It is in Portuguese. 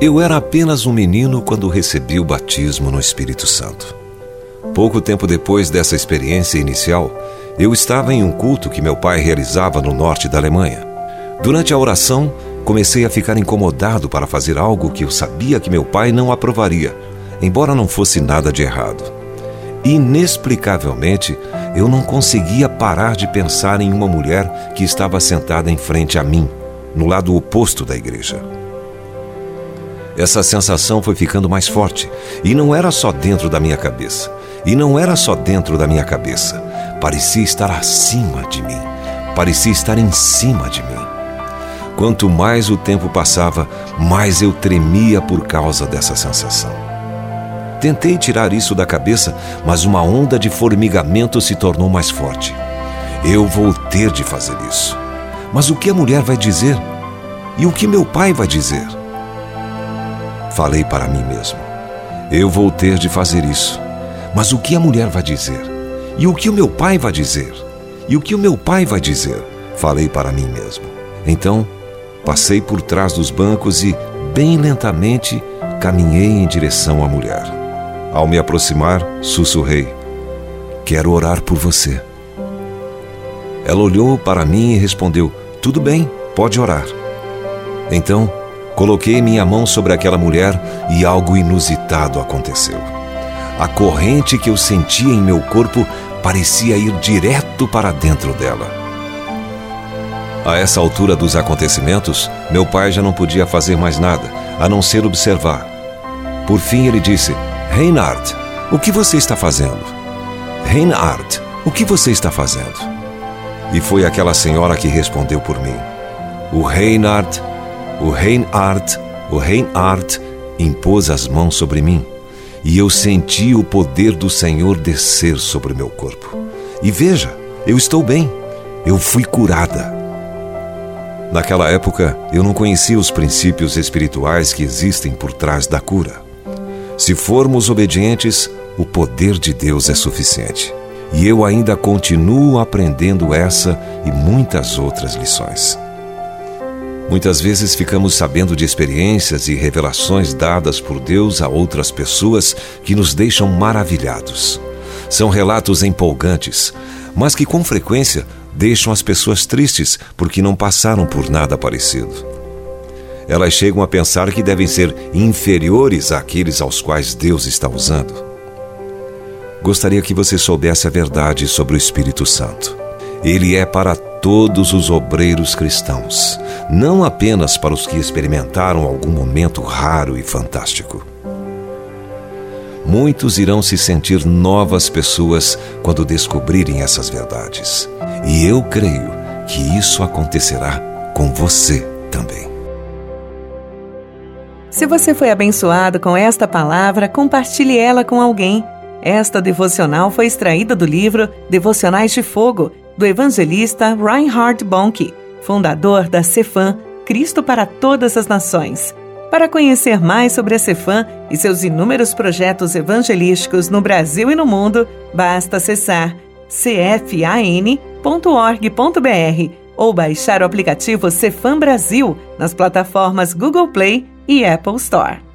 Eu era apenas um menino quando recebi o batismo no Espírito Santo. Pouco tempo depois dessa experiência inicial, eu estava em um culto que meu pai realizava no norte da Alemanha. Durante a oração, comecei a ficar incomodado para fazer algo que eu sabia que meu pai não aprovaria, embora não fosse nada de errado. Inexplicavelmente, eu não conseguia parar de pensar em uma mulher que estava sentada em frente a mim, no lado oposto da igreja. Essa sensação foi ficando mais forte, e não era só dentro da minha cabeça. E não era só dentro da minha cabeça. Parecia estar acima de mim. Parecia estar em cima de mim. Quanto mais o tempo passava, mais eu tremia por causa dessa sensação. Tentei tirar isso da cabeça, mas uma onda de formigamento se tornou mais forte. Eu vou ter de fazer isso. Mas o que a mulher vai dizer? E o que meu pai vai dizer? Falei para mim mesmo. Eu vou ter de fazer isso. Mas o que a mulher vai dizer? E o que o meu pai vai dizer? E o que o meu pai vai dizer? Falei para mim mesmo. Então, passei por trás dos bancos e, bem lentamente, caminhei em direção à mulher. Ao me aproximar, sussurrei: Quero orar por você. Ela olhou para mim e respondeu: Tudo bem, pode orar. Então, Coloquei minha mão sobre aquela mulher e algo inusitado aconteceu. A corrente que eu sentia em meu corpo parecia ir direto para dentro dela. A essa altura dos acontecimentos, meu pai já não podia fazer mais nada, a não ser observar. Por fim, ele disse: Reinhard, o que você está fazendo? Reinhard, o que você está fazendo? E foi aquela senhora que respondeu por mim. O Reinhard o Reinhard, o Reinhard impôs as mãos sobre mim e eu senti o poder do Senhor descer sobre meu corpo. E veja, eu estou bem, eu fui curada. Naquela época, eu não conhecia os princípios espirituais que existem por trás da cura. Se formos obedientes, o poder de Deus é suficiente. E eu ainda continuo aprendendo essa e muitas outras lições. Muitas vezes ficamos sabendo de experiências e revelações dadas por Deus a outras pessoas que nos deixam maravilhados. São relatos empolgantes, mas que com frequência deixam as pessoas tristes porque não passaram por nada parecido. Elas chegam a pensar que devem ser inferiores àqueles aos quais Deus está usando. Gostaria que você soubesse a verdade sobre o Espírito Santo. Ele é para todos os obreiros cristãos, não apenas para os que experimentaram algum momento raro e fantástico. Muitos irão se sentir novas pessoas quando descobrirem essas verdades. E eu creio que isso acontecerá com você também. Se você foi abençoado com esta palavra, compartilhe ela com alguém. Esta devocional foi extraída do livro Devocionais de Fogo do evangelista Reinhard Bonnke, fundador da Cefam, Cristo para Todas as Nações. Para conhecer mais sobre a Cefam e seus inúmeros projetos evangelísticos no Brasil e no mundo, basta acessar cfan.org.br ou baixar o aplicativo Cefam Brasil nas plataformas Google Play e Apple Store.